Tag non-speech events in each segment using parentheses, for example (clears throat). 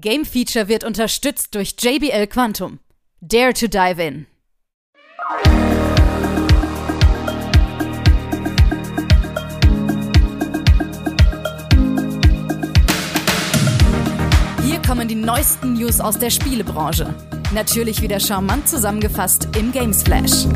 Game Feature wird unterstützt durch JBL Quantum. Dare to dive in. Hier kommen die neuesten News aus der Spielebranche. Natürlich wieder charmant zusammengefasst im Games Flash.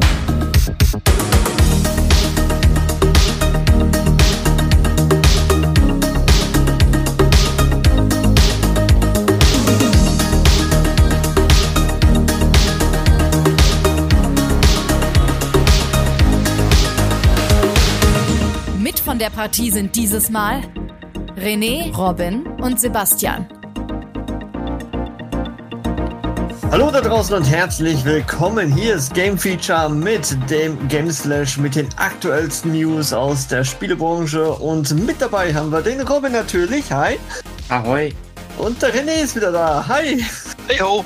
Der Partie sind dieses Mal René, Robin und Sebastian. Hallo da draußen und herzlich willkommen. Hier ist Game Feature mit dem Game Slash mit den aktuellsten News aus der Spielebranche und mit dabei haben wir den Robin natürlich. Hi. Ahoi. Und der René ist wieder da. Hi. Hey ho.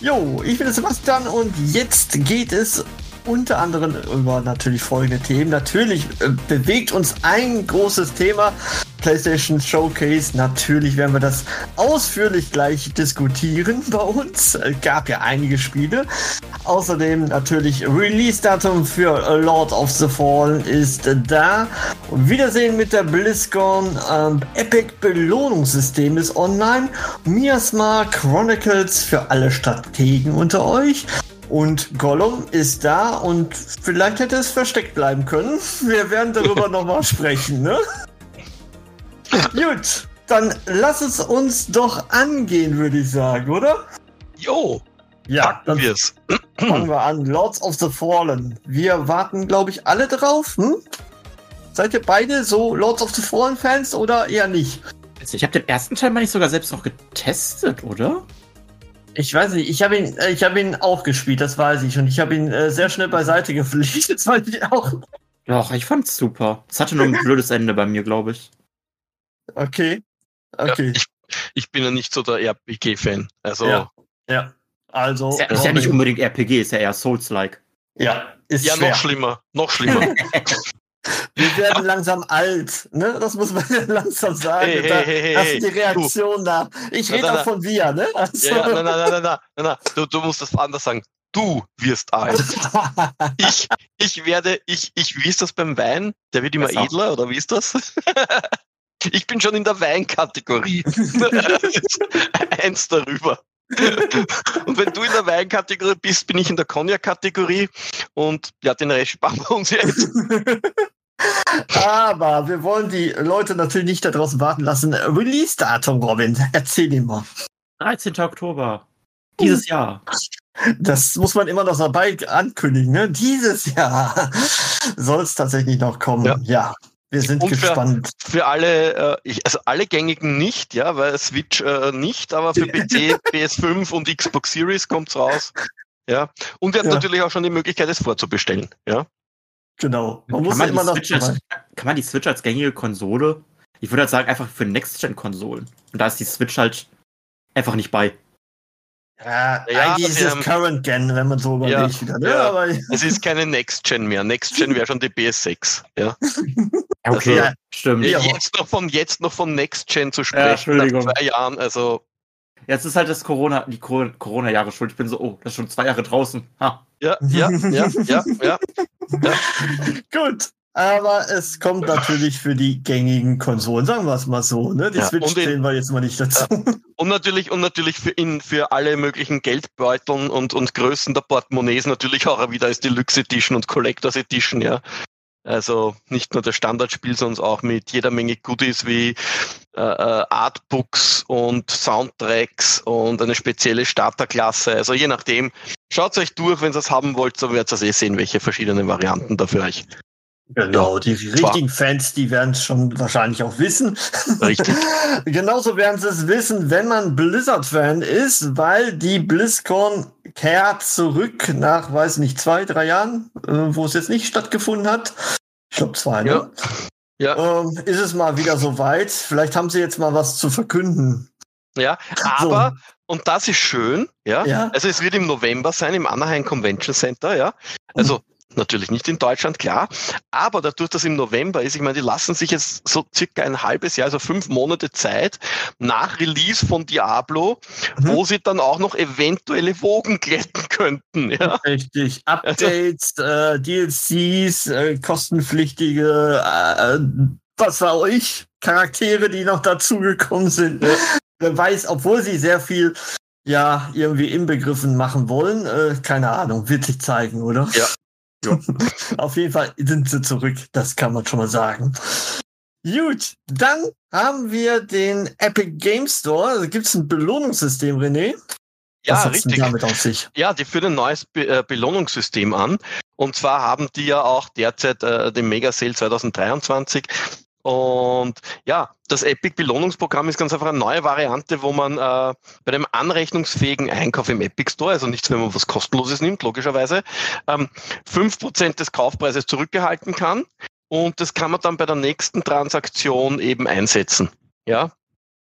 Jo, ich bin der Sebastian und jetzt geht es unter anderem über natürlich folgende Themen. Natürlich äh, bewegt uns ein großes Thema, PlayStation Showcase. Natürlich werden wir das ausführlich gleich diskutieren (laughs) bei uns. Es gab ja einige Spiele. Außerdem natürlich Release-Datum für Lord of the Fallen ist da. Wiedersehen mit der BlizzCon. Ähm, Epic Belohnungssystem ist online. Miasma Chronicles für alle Strategen unter euch. Und Gollum ist da und vielleicht hätte es versteckt bleiben können. Wir werden darüber (laughs) nochmal sprechen, ne? Gut, dann lass es uns doch angehen, würde ich sagen, oder? Jo. Ja, Packen dann wir's. (clears throat) fangen wir an. Lords of the Fallen. Wir warten, glaube ich, alle drauf. Hm? Seid ihr beide so Lords of the Fallen Fans oder eher nicht? Also ich habe den ersten Teil mal nicht sogar selbst noch getestet, oder? Ich weiß nicht, ich habe ihn, äh, ich habe ihn auch gespielt, das weiß ich. Und ich habe ihn äh, sehr schnell beiseite gepflegt, (laughs) das weiß ich auch. Doch, ich fand's super. Es hatte nur ein (laughs) blödes Ende bei mir, glaube ich. Okay. Ja, Okay. ich, ich bin ja nicht so der RPG-Fan. Also, Ja. Ja. Also. Ist ja, ist ja nicht unbedingt RPG, ist ja eher Souls-like. Ja, ist ja, schwer. noch schlimmer. Noch schlimmer. (laughs) Wir werden langsam alt, ne? Das muss man (laughs) ja langsam sagen. Hey, hey, da, hey, das hey. ist die Reaktion da. Ich rede auch von wir, ne? Also, ja, ja, nein, nein, nein, nein. Du, du musst das anders sagen. Du wirst alt. (laughs) Ich, ich werde, ich, ich, wie ist das beim Wein? Der wird immer edler, oder wie ist das? (laughs) Ich bin schon in der Weinkategorie. Eins darüber. Und wenn du in der Weinkategorie bist, bin ich in der Cognac-Kategorie. Und ja, den Rest sparen wir uns jetzt. Aber wir wollen die Leute natürlich nicht da draußen warten lassen. Release-Datum, Robin. Erzähl ihm mal. 13. Oktober. Dieses Jahr. Das muss man immer noch dabei ankündigen, ne? Dieses Jahr soll es tatsächlich noch kommen. Ja. Ja. Wir sind Und für- gespannt. Für alle, äh, ich, also alle gängigen nicht, ja, weil Switch äh, nicht, aber für (laughs) PC, PS5 und Xbox Series kommt's raus. Ja. Und wir haben Ja. natürlich auch schon die Möglichkeit, es vorzubestellen. Ja. Genau. Man Kann muss man, immer die noch Switch als, kann man die Switch als gängige Konsole? Ich würde halt sagen, einfach für Next-Gen-Konsolen. Und da ist die Switch halt einfach nicht bei. Ja, Ja, eigentlich ist es ähm, Current Gen, wenn man so ja, überlegt wieder. Ne? ja. Aber (laughs) Es ist keine Next Gen mehr. Next Gen wäre schon die PS6. (laughs) Ja. Okay, Also, stimmt. Ja. Jetzt noch von jetzt noch von Next Gen zu Ja, sprechen Entschuldigung. nach zwei Jahren, also Jetzt ist halt das Corona, die Co- Corona-Jahre schuld. Ich bin so, oh, das ist schon zwei Jahre draußen. Ha. ja, ja, ja, ja, ja. (laughs) gut. Aber es kommt natürlich für die gängigen Konsolen, sagen wir es mal so. Ne? Die Ja, Switch und den- zählen wir jetzt mal nicht dazu. Und natürlich, und natürlich für, in, für alle möglichen Geldbeuteln und, und Größen der Portemonnaies natürlich auch wieder als Deluxe Edition und Collectors Edition, ja. Also nicht nur das Standardspiel, sondern auch mit jeder Menge Goodies wie äh, äh, Artbooks und Soundtracks und eine spezielle Starterklasse. Also je nachdem, schaut euch durch, wenn ihr es haben wollt, so werdet ihr eh sehen, welche verschiedenen Varianten da für euch. Genau, die richtigen Fans, die werden es schon wahrscheinlich auch wissen. Richtig. (laughs) Genauso werden sie es wissen, wenn man Blizzard-Fan ist, weil die BlizzCon kehrt zurück nach, weiß nicht, zwei, drei Jahren, äh, wo es jetzt nicht stattgefunden hat. Ich glaube zwei, ne? Ja. Ja. Ähm, ist es mal wieder soweit. Vielleicht haben sie jetzt mal was zu verkünden. Ja, aber, und das ist schön, ja, Ja. also es wird im November sein, im Anaheim Convention Center, ja, also natürlich nicht in Deutschland, klar. Aber dadurch, dass im November ist, ich meine, die lassen sich jetzt so circa ein halbes Jahr, also fünf Monate Zeit nach Release von Diablo, mhm. wo sie dann auch noch eventuelle Wogen glätten könnten. Ja? Richtig. (laughs) Updates, also, äh, DLCs, äh, kostenpflichtige, äh, was war euch, Charaktere, die noch dazugekommen sind. Wer weiß, obwohl sie sehr viel ja irgendwie inbegriffen machen wollen, äh, keine Ahnung, wird sich zeigen, oder? Ja, ja. Auf jeden Fall sind sie zurück, das kann man schon mal sagen. Gut, dann haben wir den Epic Game Store. Also gibt es ein Belohnungssystem, René? Ja, richtig. Damit auf sich? Ja, die führen ein neues Be äh, Belohnungssystem an. Und zwar haben die ja auch derzeit äh, den Mega Sale 2023 und ja, das Epic Belohnungsprogramm ist ganz einfach eine neue Variante, wo man äh, bei dem anrechnungsfähigen Einkauf im Epic Store, also nichts, wenn man was kostenloses nimmt, logischerweise, ähm, 5% des Kaufpreises zurückgehalten kann. Und das kann man dann bei der nächsten Transaktion eben einsetzen. Ja.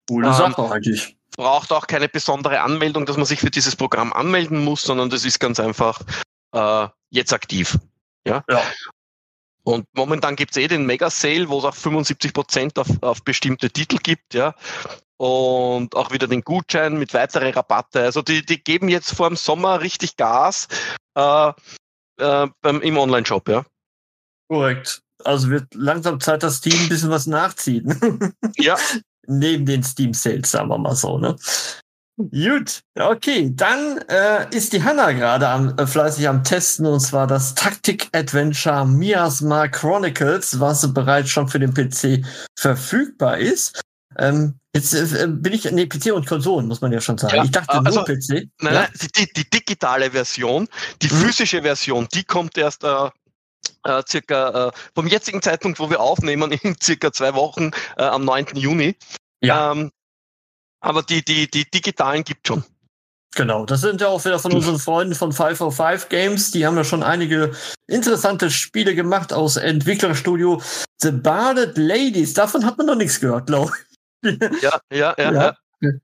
Coole ähm, Sache eigentlich. Braucht auch keine besondere Anmeldung, dass man sich für dieses Programm anmelden muss, sondern das ist ganz einfach äh, jetzt aktiv. Ja. ja. Und momentan gibt's eh den Mega Sale, wo es auch 75 Prozent auf, auf bestimmte Titel gibt, ja. Und auch wieder den Gutschein mit weitere Rabatte. Also die, die geben jetzt vor dem Sommer richtig Gas äh, äh, im Online-Shop, ja. Korrekt. Also wird langsam Zeit, dass Steam ein bisschen was nachzieht. ja. (laughs) Neben den Steam Sales, sagen wir mal so, ne? Gut, okay, dann äh, ist die Hanna gerade am, äh, fleißig am Testen und zwar das Taktik-Adventure Miasma Chronicles, was bereits schon für den PC verfügbar ist. Ähm, jetzt äh, bin ich, nee, PC und Konsolen, muss man ja schon sagen. Ja, ich dachte also, nur PC. Nein, ja? nein, die, die, digitale Version, die mhm. physische Version, die kommt erst äh, äh, circa äh, vom jetzigen Zeitpunkt, wo wir aufnehmen, (laughs) in circa zwei Wochen äh, am 9. Juni. Ja. Ähm, aber die, die, die digitalen gibt schon. Genau, das sind ja auch wieder von unseren Freunden von 505 Games. Die haben ja schon einige interessante Spiele gemacht aus Entwicklerstudio The Barded Ladies. Davon hat man noch nichts gehört, glaube ich. Ja, ja, ja. ja.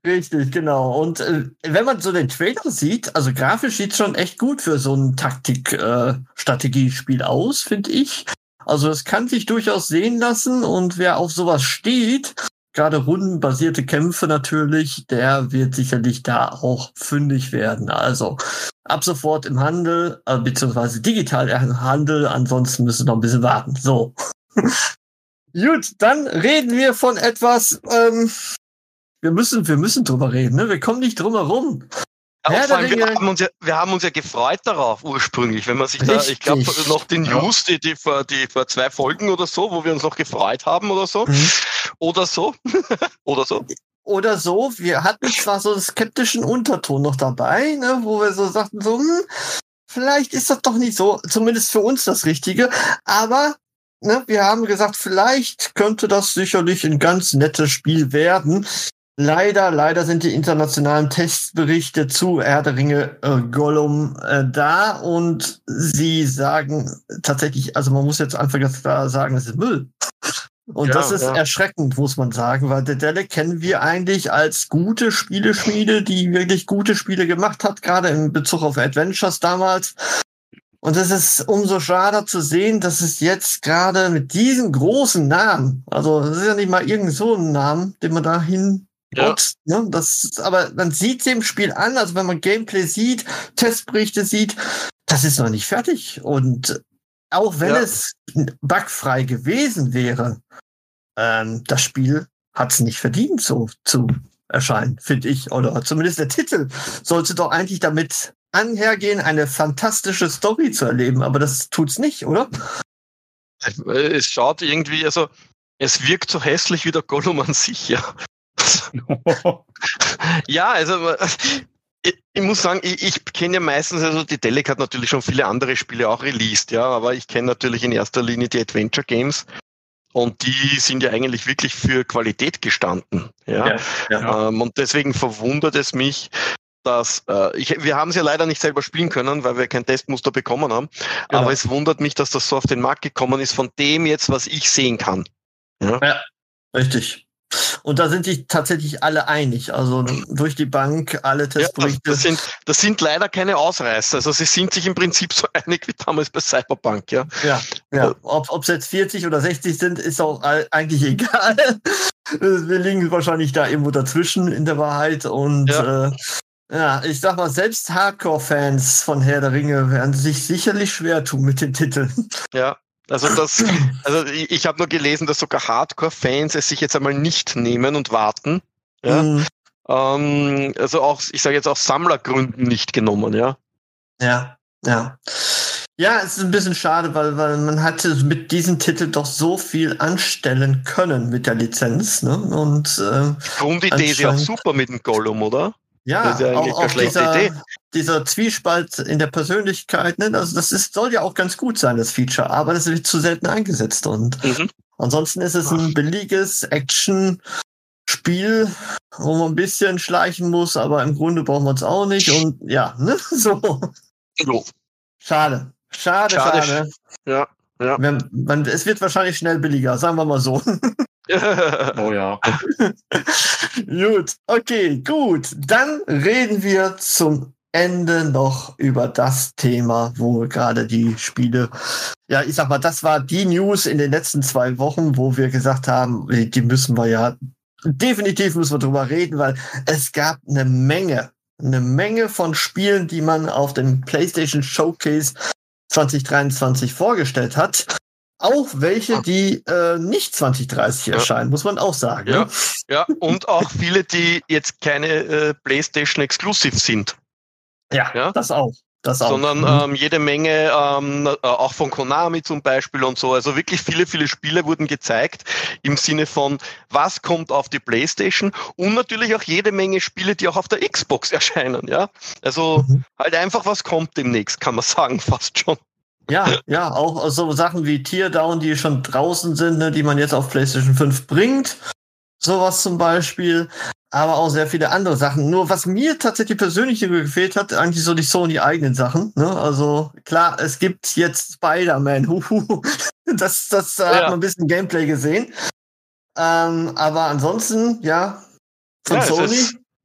Richtig, genau. Und äh, wenn man so den Trailer sieht, also grafisch sieht schon echt gut für so ein Taktik-Strategiespiel äh, aus, finde ich. Also es kann sich durchaus sehen lassen und wer auf sowas steht, gerade rundenbasierte Kämpfe natürlich, der wird sicherlich da auch fündig werden. Also ab sofort im Handel, äh, beziehungsweise digital im Handel, ansonsten müssen wir noch ein bisschen warten. So. (laughs) Gut, dann reden wir von etwas, ähm, wir müssen, wir müssen drüber reden, ne? Wir kommen nicht drum herum. Ja, allem, wir, haben uns ja, wir haben uns ja gefreut darauf ursprünglich, wenn man sich Richtig. da, ich glaube, noch den News, die, die, vor, die vor zwei Folgen oder so, wo wir uns noch gefreut haben oder so. Mhm. Oder so. (laughs) oder so. Oder so. Wir hatten zwar so einen skeptischen Unterton noch dabei, ne, wo wir so sagten, so, hm, vielleicht ist das doch nicht so, zumindest für uns das Richtige, aber ne, wir haben gesagt, vielleicht könnte das sicherlich ein ganz nettes Spiel werden. Leider, leider sind die internationalen Testberichte zu Herr der Ringe äh, Gollum äh, da und sie sagen tatsächlich, also man muss jetzt einfach ganz klar sagen, es ist Müll. Und ja, das ist ja. erschreckend, muss man sagen, weil Dedele kennen wir eigentlich als gute Spieleschmiede, die wirklich gute Spiele gemacht hat, gerade in Bezug auf Adventures damals. Und es ist umso schade zu sehen, dass es jetzt gerade mit diesem großen Namen, also es ist ja nicht mal irgend so ein Namen, den man da hin ja. Und, ne, das, aber man sieht dem Spiel an, also wenn man Gameplay sieht, Testberichte sieht, das ist noch nicht fertig. Und auch wenn ja. es bugfrei gewesen wäre, ähm, das Spiel hat es nicht verdient, so zu erscheinen, finde ich. Oder zumindest der Titel sollte doch eigentlich damit anhergehen, eine fantastische Story zu erleben. Aber das tut's nicht, oder? Es schaut irgendwie, also es wirkt so hässlich wie der Gollum an sich, ja. Ja, also ich, ich muss sagen, ich, ich kenne ja meistens, also die Delic hat natürlich schon viele andere Spiele auch released, ja, aber ich kenne natürlich in erster Linie die Adventure Games. Und die sind ja eigentlich wirklich für Qualität gestanden. Ja. ja, ja. Ähm, und deswegen verwundert es mich, dass äh, ich, wir haben es ja leider nicht selber spielen können, weil wir kein Testmuster bekommen haben. Genau. Aber es wundert mich, dass das so auf den Markt gekommen ist, von dem jetzt, was ich sehen kann. Ja, ja richtig. Und da sind sich tatsächlich alle einig. Also durch die Bank, alle Ja, Testberichte. das, sind, das sind leider keine Ausreißer. Also sie sind sich im Prinzip so (laughs) einig wie damals bei Cyberpunk, ja. Ja, ja. Ob es jetzt 40 oder 60 sind, ist auch eigentlich (laughs) egal. Wir liegen wahrscheinlich da irgendwo dazwischen in der Wahrheit. Und ja, äh, ja ich sag mal, selbst Hardcore-Fans von Herr der Ringe werden sich sicherlich schwer tun mit den Titeln. Ja, also das, (clears throat) also ich, habe nur gelesen, dass sogar Hardcore-Fans es sich jetzt einmal nicht nehmen und warten. Ja. Mhm. Ähm, also auch, ich sage jetzt aus Sammlergründen nicht genommen, ja. Ja, ja. Ja, es ist ein bisschen schade, weil, weil man hatte mit diesem Titel doch so viel anstellen können mit der Lizenz. Ne? Und äh, Grundidee ist ja auch super mit dem Gollum, oder? Ja, ja auch, auch dieser, Idee. dieser Zwiespalt in der Persönlichkeit, ne? also das ist, soll ja auch ganz gut sein, das Feature, aber das wird zu selten eingesetzt. Und Mhm. ansonsten ist es ein billiges Action-Spiel, wo man ein bisschen schleichen muss, aber im Grunde brauchen wir es auch nicht. Und ja, ne? (laughs) so. Jo. Schade. Schade, Schade. schade. Ja, ja. Wenn, man, es wird wahrscheinlich schnell billiger, sagen wir mal so. (laughs) Oh ja. (laughs) gut, okay, gut. Dann reden wir zum Ende noch über das Thema, wo gerade die Spiele, ja, ich sag mal, das war die News in den letzten zwei Wochen, wo wir gesagt haben, die müssen wir ja, definitiv müssen wir drüber reden, weil es gab eine Menge, eine Menge von Spielen, die man auf dem PlayStation Showcase 2023 vorgestellt hat. Auch welche, die äh, nicht 2030 Ja. erscheinen, muss man auch sagen. Ja. Ja, und auch viele, die jetzt keine äh, PlayStation Exclusive sind, Ja, Ja. das auch. Das auch. sondern Mhm. ähm, jede Menge, ähm, äh, auch von Konami zum Beispiel und so. Also wirklich viele, viele Spiele wurden gezeigt im Sinne von, was kommt auf die PlayStation und natürlich auch jede Menge Spiele, die auch auf der Xbox (laughs) erscheinen. Ja, also Mhm. halt einfach, was kommt demnächst, kann man (laughs) sagen, fast schon. Ja, ja, auch so Sachen wie Teardown, die schon draußen sind, ne, die man jetzt auf PlayStation 5 bringt. Sowas zum Beispiel. Aber auch sehr viele andere Sachen. Nur was mir tatsächlich persönlich gefehlt hat, eigentlich so die Sony-eigenen Sachen. Ne? Also klar, es gibt jetzt Spider-Man. (laughs) Das, das da hat Ja. man ein bisschen Gameplay gesehen. Ähm, aber ansonsten, ja, von Ja, Sony.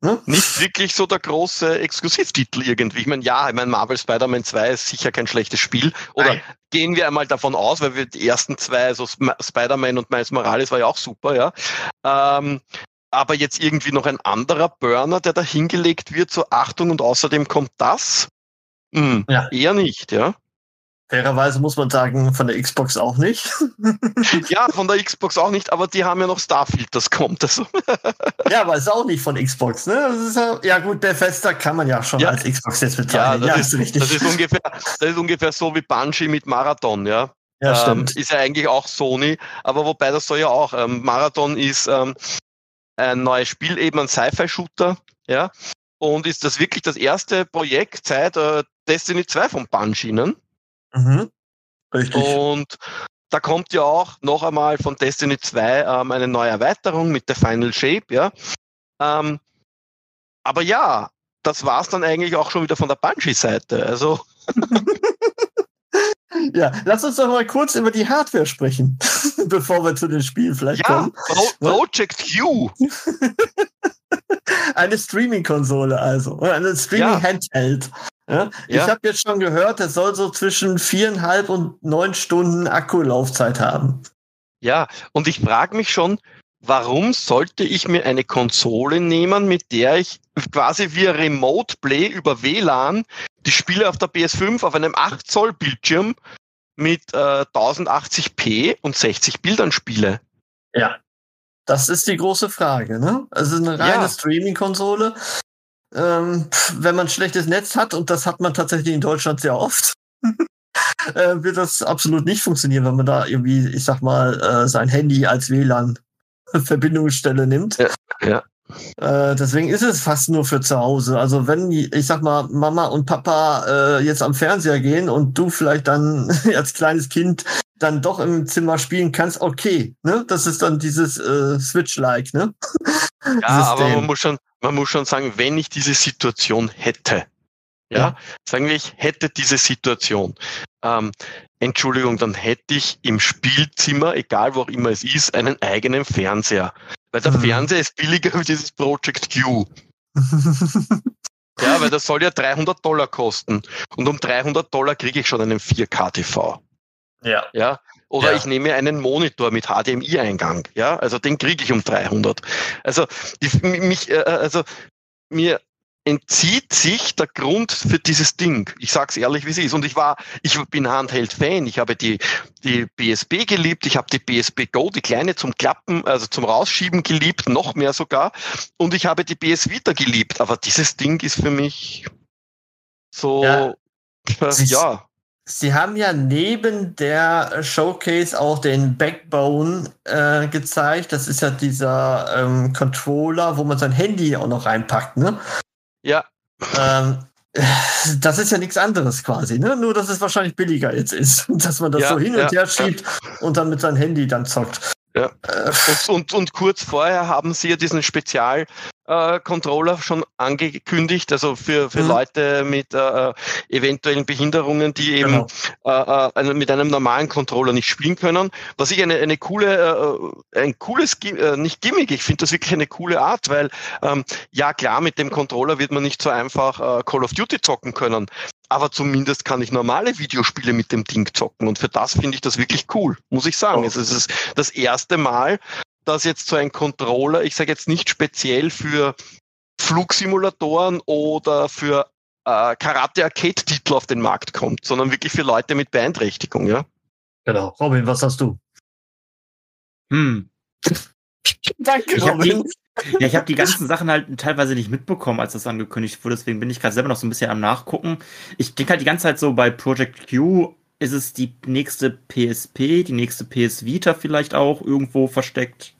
Ne? Nicht wirklich so der große Exklusivtitel irgendwie. Ich meine, ja, ich meine, Marvel Spider-Man 2 ist sicher kein schlechtes Spiel. Oder Nein. gehen wir einmal davon aus, weil wir die ersten zwei, also Sp- Spider-Man und Miles Morales war ja auch super, ja. Ähm, aber jetzt irgendwie noch ein anderer Burner, der da hingelegt wird, so Achtung und außerdem kommt das? Hm, Ja. Eher nicht, ja. Fairerweise muss man sagen, von der Xbox auch nicht. (laughs) Ja, von der Xbox auch nicht, aber die haben ja noch Starfield, das kommt. Also, (laughs) Ja, aber ist auch nicht von Xbox, ne? Das ist ja, ja gut, Bethesda kann man ja schon Ja. als Xbox jetzt ja, bezeichnen. das, Ja, ist, richtig. das, ist ungefähr, das ist ungefähr so wie Bungie mit Marathon, ja. ja, ähm, stimmt. ist ja eigentlich auch Sony, aber wobei das soll ja auch. Ähm, Marathon ist ähm, ein neues Spiel, eben ein Sci-Fi-Shooter, ja. Und ist das wirklich das erste Projekt seit äh, Destiny 2 von Bungie, ne? Mhm. Richtig. Und da kommt ja auch noch einmal von Destiny 2 ähm, eine neue Erweiterung mit der Final Shape, ja. Ähm, aber ja, das war's dann eigentlich auch schon wieder von der Bungie-Seite. Also, (laughs) Ja, lass uns doch mal kurz über die Hardware sprechen, (laughs) bevor wir zu den Spielen vielleicht ja, kommen. Pro Project Q. (laughs) Eine Streaming-Konsole also. Oder Eine Streaming-Handheld. Ja, ich Ja. habe jetzt schon gehört, es soll so zwischen viereinhalb und neun Stunden Akkulaufzeit haben. Ja, und ich frage mich schon, warum sollte ich mir eine Konsole nehmen, mit der ich quasi via Remote Play über WLAN die Spiele auf der PS5 auf einem 8 Zoll Bildschirm mit äh, 1080p und 60 Bildern spiele? Ja. Das ist die große Frage, ne? Es ist eine reine Ja. Streaming-Konsole. Ähm, wenn man schlechtes Netz hat, und das hat man tatsächlich in Deutschland sehr oft, (laughs) äh, wird das absolut nicht funktionieren, wenn man da irgendwie, ich sag mal, äh, sein Handy als WLAN-Verbindungsstelle (laughs) nimmt. Ja, ja. Äh, deswegen ist es fast nur für zu Hause. Also wenn, ich sag mal, Mama und Papa äh, jetzt am Fernseher gehen und du vielleicht dann (laughs) als kleines Kind dann doch im Zimmer spielen kannst, okay, ne? Das ist dann dieses äh, Switch-like, ne? Ja, aber man muss schon, man muss schon sagen, wenn ich diese Situation hätte, ja, Ja. sagen wir, ich hätte diese Situation, ähm, Entschuldigung, dann hätte ich im Spielzimmer, egal wo auch immer es ist, einen eigenen Fernseher. Weil der Mhm. Fernseher ist billiger wie dieses Project Q. (laughs) Ja, weil das soll ja 300 Dollar kosten. Und um 300 Dollar kriege ich schon einen 4K-TV. ja. Ja. Oder Ja. ich nehme einen Monitor mit HDMI-Eingang. Ja, also den kriege ich um 300. Also, die, mich, äh, also mir entzieht sich der Grund für dieses Ding. Ich sag's ehrlich, wie es ist. Und ich war, ich bin Handheld-Fan. Ich habe die, die BSB geliebt. Ich habe die BSB Go, die kleine zum Klappen, also zum Rausschieben geliebt, noch mehr sogar. Und ich habe die BS Vita geliebt. Aber dieses Ding ist für mich so, Ja. äh, ja. Sie haben ja neben der Showcase auch den Backbone äh, gezeigt. Das ist ja dieser ähm, Controller, wo man sein Handy auch noch reinpackt, ne? Ja, Ähm, (laughs) das ist ja nichts anderes quasi, ne? Nur, dass es wahrscheinlich billiger jetzt ist. (laughs) Dass man das Ja, so hin und ja, her schiebt und dann mit seinem Handy dann zockt. Ja. Äh, Und, und, und kurz vorher haben sie ja diesen Spezial-Controller schon angekündigt, also für, für Mhm. Leute mit äh, eventuellen Behinderungen, die eben genau. äh, äh, mit einem normalen Controller nicht spielen können. Was ich eine, eine coole, äh, ein cooles, äh, nicht Gimmick, ich finde das wirklich eine coole Art, weil ähm, ja klar, mit dem Controller wird man nicht so einfach äh, Call of Duty zocken können, aber zumindest kann ich normale Videospiele mit dem Ding zocken und für das finde ich das wirklich cool, muss ich sagen. Oh. Es ist das erste Mal, dass jetzt so ein Controller, ich sage jetzt nicht speziell für Flugsimulatoren oder für äh, Karate-Arcade-Titel auf den Markt kommt, sondern wirklich für Leute mit Beeinträchtigung, ja. genau. Robin, was hast du? Hm. Danke, Ich hab Robin. Ja, ich habe die ganzen Sachen halt teilweise nicht mitbekommen, als das angekündigt wurde. Deswegen bin ich gerade selber noch so ein bisschen am Nachgucken. Ich denke halt die ganze Zeit so, bei Project Q ist es die nächste PSP, die nächste PS Vita vielleicht auch irgendwo versteckt.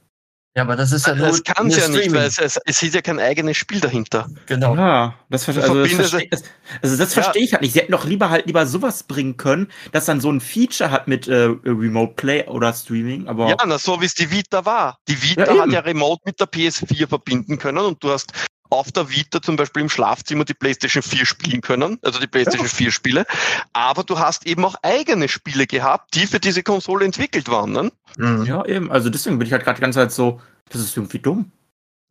Ja, aber das ist ja nur Das kann es ja nicht, weil es, es, es ist ja kein eigenes Spiel dahinter. Genau. Ja, das, ver Du also das verstehe das, also das Ja. verstehe ich halt nicht. Sie hätten doch lieber halt lieber sowas bringen können, das dann so ein Feature hat mit äh, Remote Play oder Streaming, aber Ja, na, so wie es die Vita war. Die Vita Ja, hat ja Remote mit der PS4 verbinden können und du hast auf der Vita zum Beispiel im Schlafzimmer die PlayStation 4 spielen können, also die PlayStation 4 Spiele. Aber du hast eben auch eigene Spiele gehabt, die für diese Konsole entwickelt waren. Ne? Mhm. ja eben. Also deswegen bin ich halt gerade die ganze Zeit so, das ist irgendwie dumm.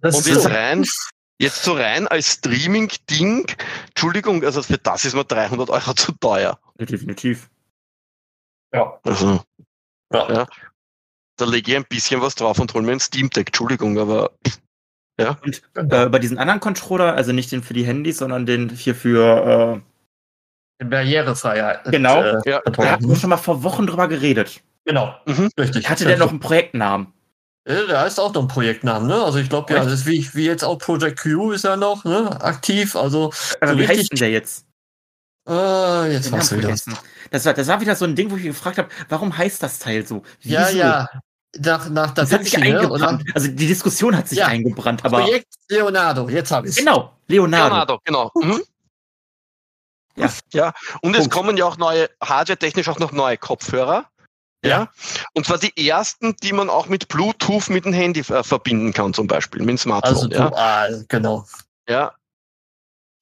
Das Und ist jetzt so. rein, jetzt so rein als Streaming-Ding, Entschuldigung, also für das ist mir 300 Euro zu teuer. Ja, definitiv. Ja. Also, Ja. Ja. da lege ich ein bisschen was drauf und hol mir ein Steam Deck, Entschuldigung, aber Und äh, bei diesen anderen Controller, also nicht den für die Handys, sondern den hier für, äh, Barrierefreiheit. Genau. Äh, Ja. da hatten wir schon mal vor Wochen drüber geredet. genau. Mhm. Richtig. Hatte der noch einen Projektnamen? Ja, der heißt auch noch ein Projektnamen, ne? Also ich glaube ja, das ist wie, wie jetzt auch Project Q ist ja noch, ne? Aktiv. Also Aber So wie richtig- heißt denn der jetzt? äh, jetzt Namen wieder. vergessen. Das war, das war wieder so ein Ding, wo ich mich gefragt habe, warum heißt das Teil so? Ja, Wieso? ja. Nach, nach Da Das hat sich Vinci, ne? Oder eingebrannt. Also die Diskussion hat sich Ja. eingebrannt, aber Projekt Leonardo, jetzt habe ich genau, Leonardo. Leonardo, genau. Mhm. Ja. ja. Und es Punkt. kommen ja auch neue, hardware-technisch auch noch neue Kopfhörer. Ja. Und zwar die ersten, die man auch mit Bluetooth mit dem Handy äh, verbinden kann, zum Beispiel, mit dem Smartphone. Also ja. dual, genau. ja.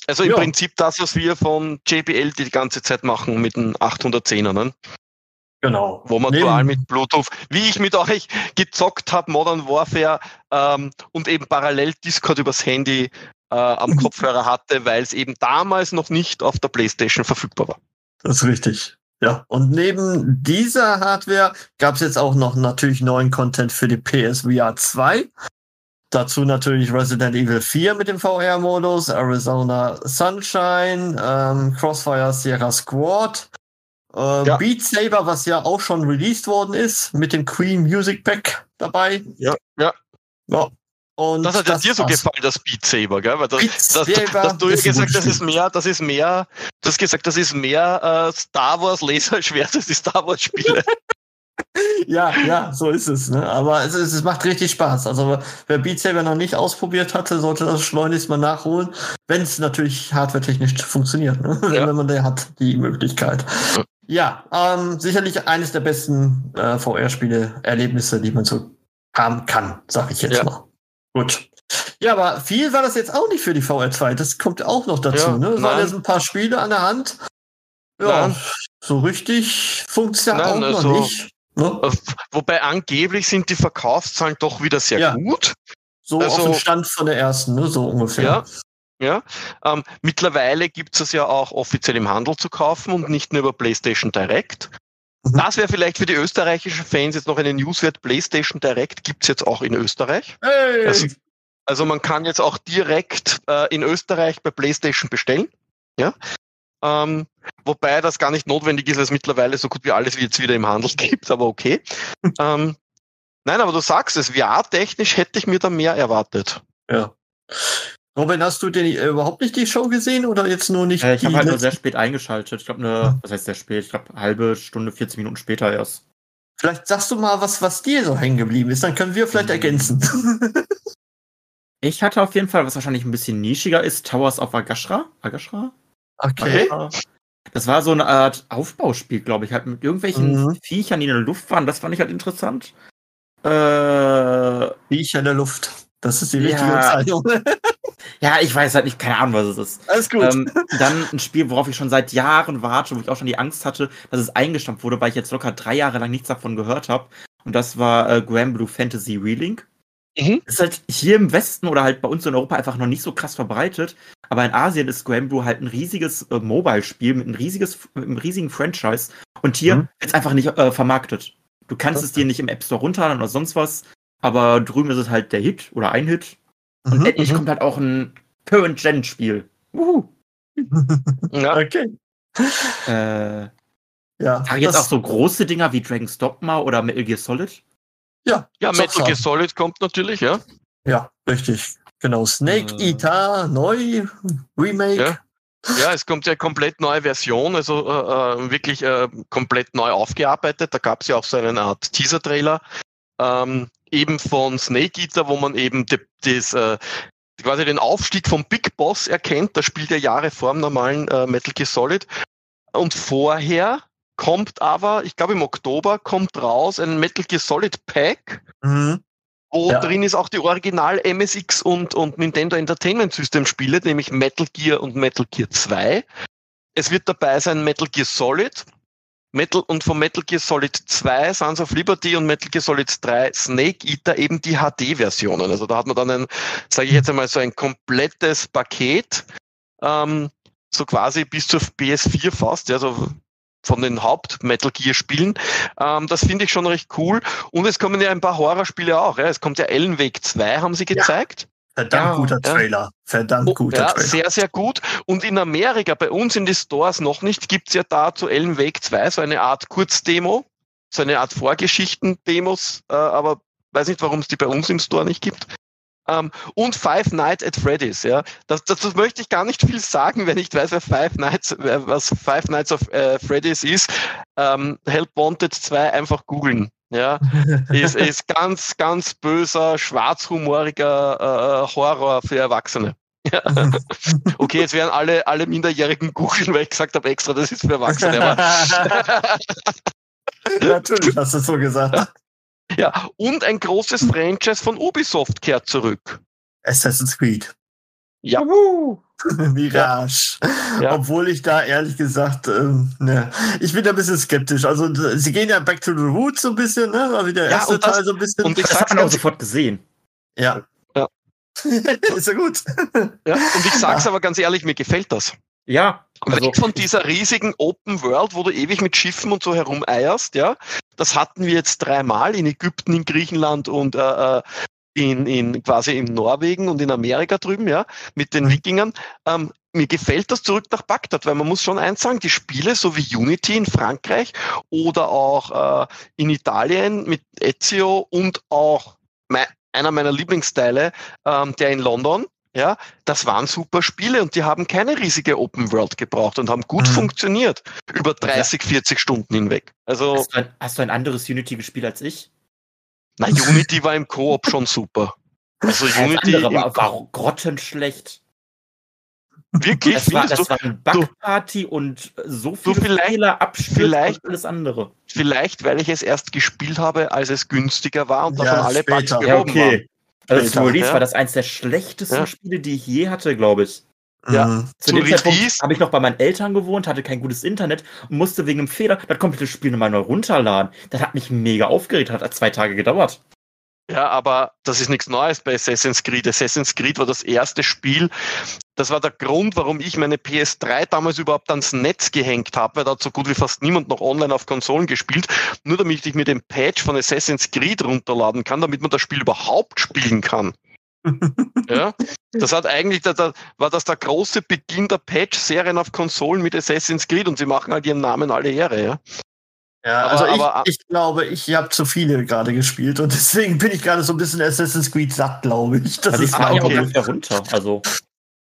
Also im Ja. Prinzip das, was wir von JBL die ganze Zeit machen mit dem 810er, ne? Genau. wo man Neben- dual mit Bluetooth, wie ich mit euch gezockt habe, Modern Warfare ähm, und eben parallel Discord übers Handy äh, am (laughs) Kopfhörer hatte, weil es eben damals noch nicht auf der Playstation verfügbar war. Das ist richtig. Ja, und neben dieser Hardware gab es jetzt auch noch natürlich neuen Content für die PSVR 2. Dazu natürlich Resident Evil 4 mit dem VR-Modus, Arizona Sunshine, ähm, Crossfire Sierra Squad, äh, Ja. Beat Saber, was ja auch schon released worden ist, mit dem Queen Music Pack dabei. Ja, ja. Ja. Und Das hat ja dir so war's. gefallen, das Beat Saber, gell? Weil das, das, dass du ja ist gesagt, das ist mehr, das ist mehr, du hast gesagt, das ist mehr äh, Star Wars Laserschwert als die Star Wars Spiele. (laughs) (laughs) Ja, ja, so ist es. Ne? Aber es, ist, es macht richtig Spaß. Also wer Beat Saber noch nicht ausprobiert hatte, sollte das schleunigst mal nachholen, wenn es natürlich hardwaretechnisch funktioniert. Ne? (laughs) Ja. Wenn man da hat, die Möglichkeit. Ja, ähm, sicherlich eines der besten äh, VR-Spiele, Erlebnisse, die man so haben kann, sag ich jetzt Ja. mal. Gut. Ja, aber viel war das jetzt auch nicht für die VR2. Das kommt auch noch dazu. Ja, ne? Es waren jetzt ein paar Spiele an der Hand. Ja, Nein. so richtig funktioniert auch noch also- nicht. Ne? Wobei angeblich sind die Verkaufszahlen doch wieder sehr Ja. gut. So Also- auf dem Stand von der ersten, ne? so ungefähr. Ja. Ja, ähm, mittlerweile gibt es ja auch offiziell im Handel zu kaufen und nicht nur über PlayStation Direct. Mhm. Das wäre vielleicht für die österreichischen Fans jetzt noch eine Newswert. PlayStation Direct gibt's jetzt auch in Österreich. Hey! Also, also man kann jetzt auch direkt äh, in Österreich bei PlayStation bestellen. Ja. Ähm, wobei das gar nicht notwendig ist, weil es mittlerweile so gut wie alles jetzt wieder im Handel (laughs) gibt, aber okay. ähm, nein, aber du sagst es, VR-technisch hätte ich mir da mehr erwartet. ja. Robin, hast du denn äh, überhaupt nicht die Show gesehen oder jetzt nur nicht Äh, ich habe halt nur sehr spät eingeschaltet. Ich glaube, eine, was heißt sehr spät? Ich glaube, halbe Stunde, 40 Minuten später erst. Vielleicht sagst du mal, was, was dir so hängen geblieben ist, dann können wir vielleicht Mhm. ergänzen. (laughs) Ich hatte auf jeden Fall, was wahrscheinlich ein bisschen nischiger ist, Towers of Agashra. Agashra? okay. Das war so eine Art Aufbauspiel, glaube ich, halt mit irgendwelchen Mhm. Viechern, die in der Luft waren. Das fand ich halt interessant. Äh, Viecher in der Luft. Das ist die richtige Ja. Bezeichnung. (laughs) ja, ich weiß halt nicht, keine Ahnung, was es ist. Alles gut. Ähm, dann ein Spiel, worauf ich schon seit Jahren warte, wo ich auch schon die Angst hatte, dass es eingestampft wurde, weil ich jetzt locker drei Jahre lang nichts davon gehört habe. Und das war äh, Grand Blue Fantasy Relink. Mhm. Ist halt hier im Westen oder halt bei uns in Europa einfach noch nicht so krass verbreitet. Aber in Asien ist Grand Blue halt ein riesiges äh, Mobile-Spiel mit, ein riesiges, mit einem riesigen Franchise. Und hier Mhm. wird's einfach nicht äh, vermarktet. Du kannst es dir nicht im App Store runterladen oder sonst was. Aber drüben ist es halt der Hit oder ein Hit. Und Mhm. endlich mhm. kommt halt auch ein Current-Gen-Spiel. Ja. (laughs) Okay. Äh, Ja. Aber jetzt auch so große Dinger wie Dragon's Dogma oder Metal Gear Solid? Ja, ja. Metal Gear Solid kommt natürlich, ja. Ja, richtig. Genau. Snake Äh. Eater, neu, Remake. Ja. Ja, es kommt ja komplett neue Version, also äh, äh, wirklich äh, komplett neu aufgearbeitet. Da gab es ja auch so eine Art Teaser-Trailer, ähm, eben von Snake Eater, wo man eben des, äh, quasi den Aufstieg vom Big Boss erkennt. Das spielt ja Jahre vor dem normalen äh, Metal Gear Solid. Und vorher kommt aber, ich glaube im Oktober, kommt raus ein Metal Gear Solid Pack, Mhm. wo Ja. drin ist auch die Original MSX und, und Nintendo Entertainment System Spiele, nämlich Metal Gear und Metal Gear 2. Es wird dabei sein Metal Gear Solid. Metal und von Metal Gear Solid 2, Sons of Liberty und Metal Gear Solid 3 Snake Eater eben die HD-Versionen. Also da hat man dann ein, sage ich jetzt einmal, so ein komplettes Paket, ähm, so quasi bis zur PS4 fast, ja, so von den Haupt-Metal Gear-Spielen. Ähm, das finde ich schon recht cool. Und es kommen ja ein paar Horrorspiele auch. Ja. Es kommt ja Ellen Wake 2, haben sie gezeigt. Verdammt Ja, guter ja. Trailer. Verdammt Oh, guter ja, Trailer. sehr, sehr gut. Und in Amerika, bei uns in die Stores noch nicht, gibt's ja da zu Ellen Wake 2 so eine Art Kurzdemo, so eine Art Vorgeschichten-Demos, äh, aber weiß nicht, warum es die bei uns im Store nicht gibt. Ähm, und Five Nights at Freddy's, ja. Das, das, das möchte ich gar nicht viel sagen, wenn ich weiß, wer Five Nights, was Five Nights of äh, Freddy's ist. Ähm, Help Wanted 2 einfach googeln. Ja, (laughs) ist, ist ganz, ganz böser, schwarzhumoriger äh, Horror für Erwachsene. Ja. (laughs) Okay, jetzt werden alle, alle Minderjährigen googeln, weil ich gesagt habe extra, das ist für Erwachsene. Aber, (laughs) Natürlich hast du es so gesagt. ja, und ein großes Franchise von Ubisoft kehrt zurück. Assassin's Creed. Ja, Mirage. (laughs) Ja. Obwohl ich da ehrlich gesagt, ähm, ne, ich bin da ein bisschen skeptisch. Also sie gehen ja back to the roots so ein bisschen, ne? Aber wie der Ja, erste und das- Teil so ein bisschen. und ich Das hat man auch sofort gesehen. ja. Ja. (laughs) ist ja gut. ja, und ich sag's aber ganz ehrlich, mir gefällt das. Ja, also Weg von dieser riesigen Open World, wo du ewig mit Schiffen und so herumeierst, ja. Das hatten wir jetzt dreimal in Ägypten, in Griechenland und äh, äh, in, in quasi in Norwegen und in Amerika drüben, ja, mit den Wikingern. Ähm, mir gefällt das zurück nach Bagdad, weil man muss schon eins sagen, die Spiele, so wie Unity in Frankreich oder auch äh, in Italien mit Ezio und auch mei einer meiner Lieblingsteile, ähm, der in London, ja, das waren super Spiele und die haben keine riesige Open World gebraucht und haben gut Mhm. funktioniert über 30, 40 Stunden hinweg. Also, hast du, ein, hast du ein anderes Unity gespielt als ich? Na, Unity war im Koop schon super. Also Das Unity andere war, war grottenschlecht. wirklich Das war, das du, war ein Bugparty und so viele vielleicht- Fehler, und alles andere. vielleicht, weil ich es erst gespielt habe, als es günstiger war und Ja, davon alle Bugs später. Ja, behoben waren. okay. Also zu Release ja. war das eins der schlechtesten Ja. Spiele, die ich je hatte, glaube ich. Ja, mhm. zu dem Zeitpunkt habe ich noch bei meinen Eltern gewohnt, hatte kein gutes Internet und musste wegen einem Fehler das komplette Spiel nochmal neu runterladen. Das hat mich mega aufgeregt, hat zwei Tage gedauert. Ja, aber das ist nichts Neues bei Assassin's Creed. Assassin's Creed war das erste Spiel. Das war der Grund, warum ich meine PS3 damals überhaupt ans Netz gehängt habe, weil da hat so gut wie fast niemand noch online auf Konsolen gespielt. Nur damit ich mir den Patch von Assassin's Creed runterladen kann, damit man das Spiel überhaupt spielen kann. Ja, (laughs) das hat eigentlich, da, da, war das der große Beginn der Patch-Serien auf Konsolen mit Assassin's Creed und sie machen halt ihren Namen alle Ehre, ja. Ja, aber, also ich, aber, ich glaube, ich habe zu viele gerade gespielt und deswegen bin ich gerade so ein bisschen Assassin's Creed satt, glaube ich. Das also ist ah, okay. okay. runter. Also.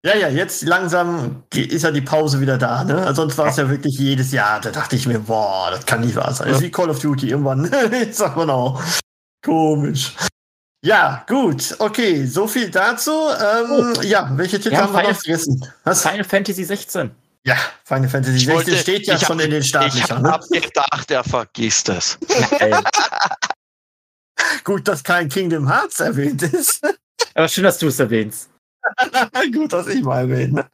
Ja, ja, jetzt langsam ist ja die Pause wieder da, ne? Also sonst war es ja wirklich jedes Jahr. Da dachte ich mir, boah, das kann nicht wahr sein. Das ist wie Call of Duty irgendwann. (laughs) Jetzt sagt man auch. Komisch. Ja, gut, okay, so viel dazu. Ähm, oh. Ja, welche Titel haben wir noch vergessen? Was? Final Fantasy 16. Ja, Final Fantasy 16 wollte, steht ja schon hab, in den Startlöchern. Ich habe ne? gedacht, er vergisst es. (laughs) Gut, dass kein Kingdom Hearts erwähnt ist. (laughs) Aber schön, dass du es erwähnst. (laughs) Gut, dass ich mal erwähne.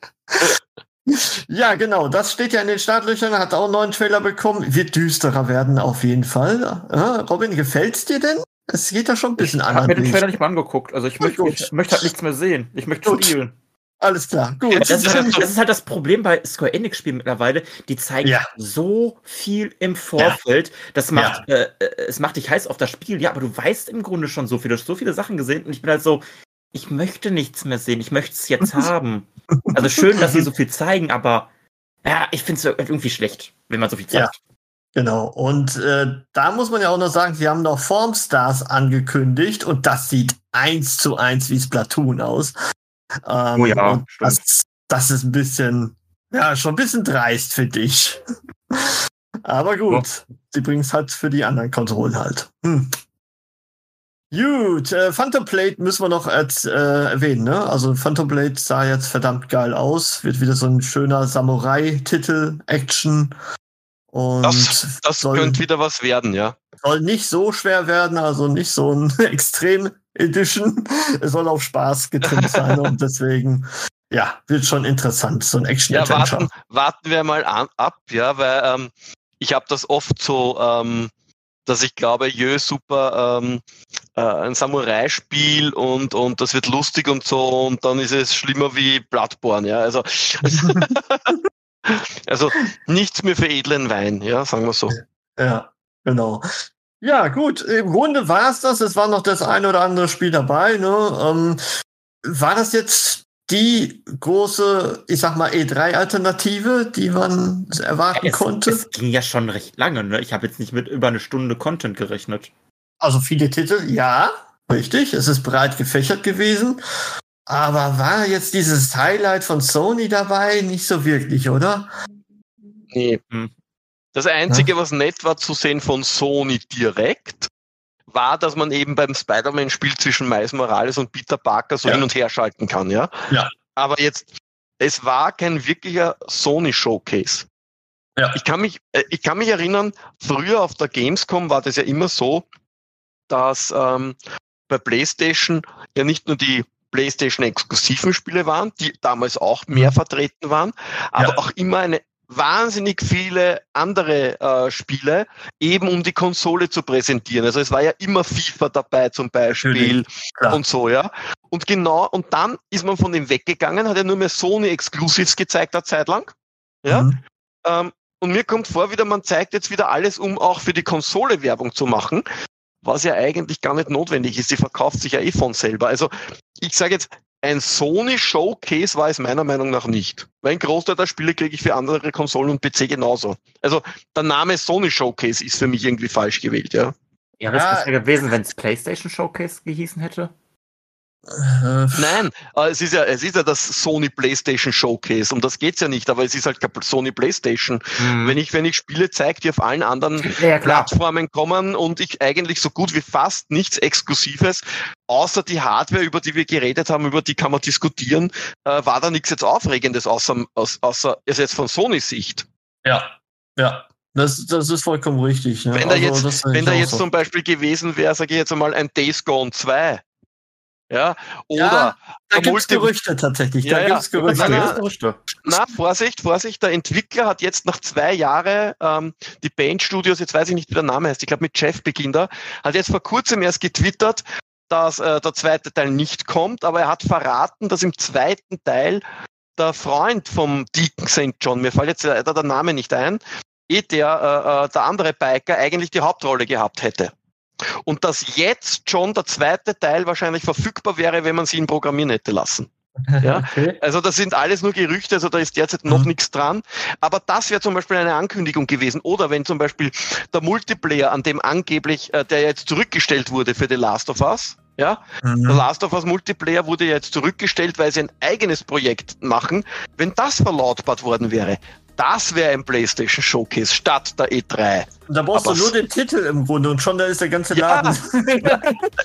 Ja, genau, das steht ja in den Startlöchern, hat auch einen neuen Trailer bekommen. Wird düsterer werden auf jeden Fall. Ja, Robin, gefällt's dir denn? Es geht ja schon ein bisschen anders. Ich habe mir den Trailer nicht mal angeguckt. Also ich möchte, ich möchte halt nichts mehr sehen. Ich möchte gut. spielen. Alles klar, gut. Das ist, halt, das ist, halt, das Problem bei Square Enix Spielen mittlerweile. Die zeigen ja. so viel im Vorfeld. Ja. Das macht, ja. äh, äh, es macht dich heiß auf das Spiel. Ja, aber du weißt im Grunde schon so viel. Du hast so viele Sachen gesehen und ich bin halt so, ich möchte nichts mehr sehen. Ich möchte es jetzt (laughs) haben. Also schön, dass sie so viel zeigen, aber ja, ich finde es irgendwie schlecht, wenn man so viel zeigt. Genau, und äh, da muss man ja auch noch sagen, sie haben noch Formstars angekündigt und das sieht eins zu eins wie Splatoon aus. Ähm, oh ja, das, das, ist ein bisschen, ja, schon ein bisschen dreist für dich. (laughs) Aber gut, ja. sie bringen es halt für die anderen Konsolen halt. Hm. Gut, äh, Phantom Blade müssen wir noch äh, erwähnen, ne? Also Phantom Blade sah jetzt verdammt geil aus, wird wieder so ein schöner Samurai-Titel, Action. Und das, das soll, könnte wieder was werden, ja. Soll nicht so schwer werden, also nicht so ein (laughs) Extrem Edition. Es soll auf Spaß getrimmt sein und deswegen, ja, wird schon interessant, so ein action Ja, warten, warten wir mal an, ab, ja, weil ähm, ich habe das oft so, ähm, dass ich glaube, jö, super, ähm, äh, ein Samurai-Spiel und, und das wird lustig und so und dann ist es schlimmer wie Bloodborne, ja, also (laughs) (laughs) (laughs) Also nichts mehr für edlen Wein, ja, sagen wir so. Ja, genau. Ja, gut, im Grunde war es das. Es war noch das eine oder andere Spiel dabei. Ne? Ähm, war das jetzt die große, ich sag mal, E3-Alternative, die man erwarten es, konnte? Es ging ja schon recht lange. Ne? Ich habe jetzt nicht mit über eine Stunde Content gerechnet. Also viele Titel, ja, richtig. Es ist breit gefächert gewesen. Aber war jetzt dieses Highlight von Sony dabei? Nicht so wirklich, oder? Nee. Hm. Das Einzige, ja. was nett war zu sehen von Sony direkt, war, dass man eben beim Spider-Man-Spiel zwischen Miles Morales und Peter Parker so ja. hin und her schalten kann, ja? Ja. Aber jetzt, es war kein wirklicher Sony-Showcase. Ja. Ich kann mich, äh, ich kann mich erinnern, früher auf der Gamescom war das ja immer so, dass ähm, bei PlayStation ja nicht nur die PlayStation-exklusiven Spiele waren, die damals auch mehr mhm. vertreten waren, aber ja. auch immer eine wahnsinnig viele andere äh, Spiele, eben um die Konsole zu präsentieren. Also es war ja immer FIFA dabei zum Beispiel und so, ja. Und genau, und dann ist man von dem weggegangen, hat ja nur mehr Sony Exclusives gezeigt eine Zeit lang. Ja. Mhm. Ähm, und mir kommt vor, wieder, man zeigt jetzt wieder alles, um auch für die Konsole Werbung zu machen was ja eigentlich gar nicht notwendig ist. Die verkauft sich ja eh von selber. Also ich sage jetzt, ein Sony Showcase war es meiner Meinung nach nicht. Weil ein Großteil der Spiele kriege ich für andere Konsolen und PC genauso. Also der Name Sony Showcase ist für mich irgendwie falsch gewählt, ja. Ja, das ja. wäre gewesen, wenn es PlayStation Showcase gehießen hätte. Äh, Nein, äh, es ist ja, es ist ja das Sony PlayStation Showcase, um das geht's ja nicht, aber es ist halt Sony PlayStation. Mhm. Wenn ich, wenn ich Spiele zeige, die auf allen anderen ja, Plattformen kommen und ich eigentlich so gut wie fast nichts Exklusives, außer die Hardware, über die wir geredet haben, über die kann man diskutieren, äh, war da nichts jetzt Aufregendes, außer, außer ist jetzt von Sony Sicht. Ja, ja. Das, das ist vollkommen richtig. Ne? Wenn da also, jetzt, wenn da jetzt so. zum Beispiel gewesen wäre, sage ich jetzt einmal, ein Days Gone 2, Ja, oder ja, da gibt's Gerüchte tatsächlich. Da ja, gibt's Gerüchte. Na, na, na, Vorsicht, Vorsicht, der Entwickler hat jetzt nach zwei Jahren ähm, die Band Studios, jetzt weiß ich nicht, wie der Name heißt, ich glaube mit Jeff beginnt er, hat jetzt vor kurzem erst getwittert, dass äh, der zweite Teil nicht kommt, aber er hat verraten, dass im zweiten Teil der Freund vom Deacon St. John, mir fällt jetzt leider der Name nicht ein, eh der, äh, äh, der andere Biker eigentlich die Hauptrolle gehabt hätte. Und dass jetzt schon der zweite Teil wahrscheinlich verfügbar wäre, wenn man sie ihn programmieren hätte lassen. (laughs) Ja? Okay. Also das sind alles nur Gerüchte, also da ist derzeit noch mhm. nichts dran. Aber das wäre zum Beispiel eine Ankündigung gewesen. Oder wenn zum Beispiel der Multiplayer, an dem angeblich, äh, der jetzt zurückgestellt wurde für The Last of Us, ja, mhm. der Last of Us Multiplayer wurde jetzt zurückgestellt, weil sie ein eigenes Projekt machen. Wenn das verlautbart worden wäre, das wäre ein PlayStation Showcase statt der E3. Da brauchst aber du nur den Titel im Grunde und schon da ist der ganze Laden. (laughs)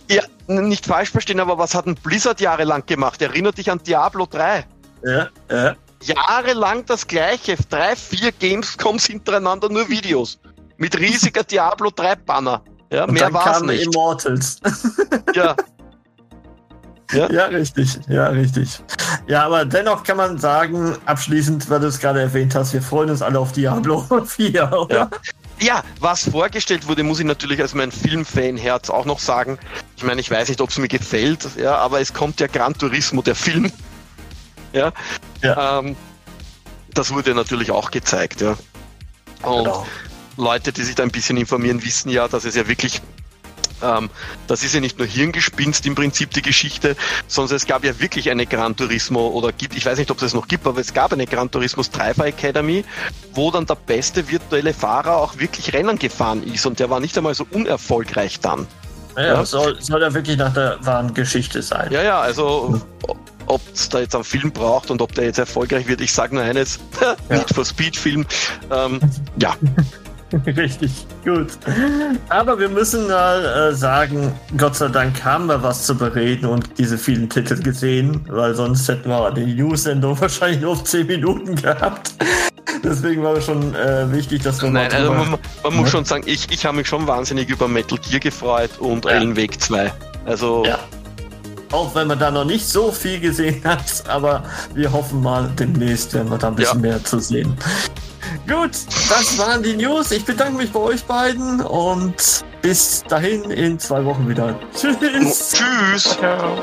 Ja, ja, nicht falsch verstehen, aber was hat ein Blizzard jahrelang gemacht? Erinnert dich an Diablo 3. Ja, ja. Jahrelang das gleiche. Drei, vier Gamescoms hintereinander nur Videos. Mit riesiger (laughs) Diablo 3 Banner. Ja, und mehr war es nicht. Immortals. Ja, (laughs) ja? ja, richtig. Ja, richtig. Ja, aber dennoch kann man sagen, abschließend, weil du es gerade erwähnt hast, wir freuen uns alle auf Diablo (laughs) 4, oder? Ja. Ja, was vorgestellt wurde, muss ich natürlich als mein Filmfan-Herz auch noch sagen. Ich meine, ich weiß nicht, ob es mir gefällt, ja, aber es kommt ja Gran Turismo, der Film. Ja. ja. Ähm, das wurde natürlich auch gezeigt, ja. Und genau. Leute, die sich da ein bisschen informieren, wissen ja, dass es ja wirklich ähm, das ist ja nicht nur Hirngespinst im Prinzip die Geschichte, sondern es gab ja wirklich eine Gran Turismo oder gibt, ich weiß nicht, ob es das noch gibt, aber es gab eine Gran Turismo Driver Academy, wo dann der beste virtuelle Fahrer auch wirklich Rennen gefahren ist und der war nicht einmal so unerfolgreich dann. Ja, ja. Soll, soll ja wirklich nach der wahren Geschichte sein. Ja, ja, also ob es da jetzt einen Film braucht und ob der jetzt erfolgreich wird, ich sage nur eines, (laughs) ja. nicht for Speed Film. Ähm, ja. (laughs) (laughs) Richtig, gut. Aber wir müssen mal äh, sagen, Gott sei Dank haben wir was zu bereden und diese vielen Titel gesehen, weil sonst hätten wir die News-Sendung (laughs) wahrscheinlich nur auf 10 Minuten gehabt. Deswegen war es schon äh, wichtig, dass wir Nein, also man, man muss schon sagen, ich, ich habe mich schon wahnsinnig über Metal Gear gefreut und ja. Weg 2. Also. Ja. Auch wenn man da noch nicht so viel gesehen hat, aber wir hoffen mal, demnächst werden wir da ein bisschen ja. mehr zu sehen. Gut, das waren die News. Ich bedanke mich bei euch beiden und bis dahin in zwei Wochen wieder. Tschüss. Tschüss. Ciao.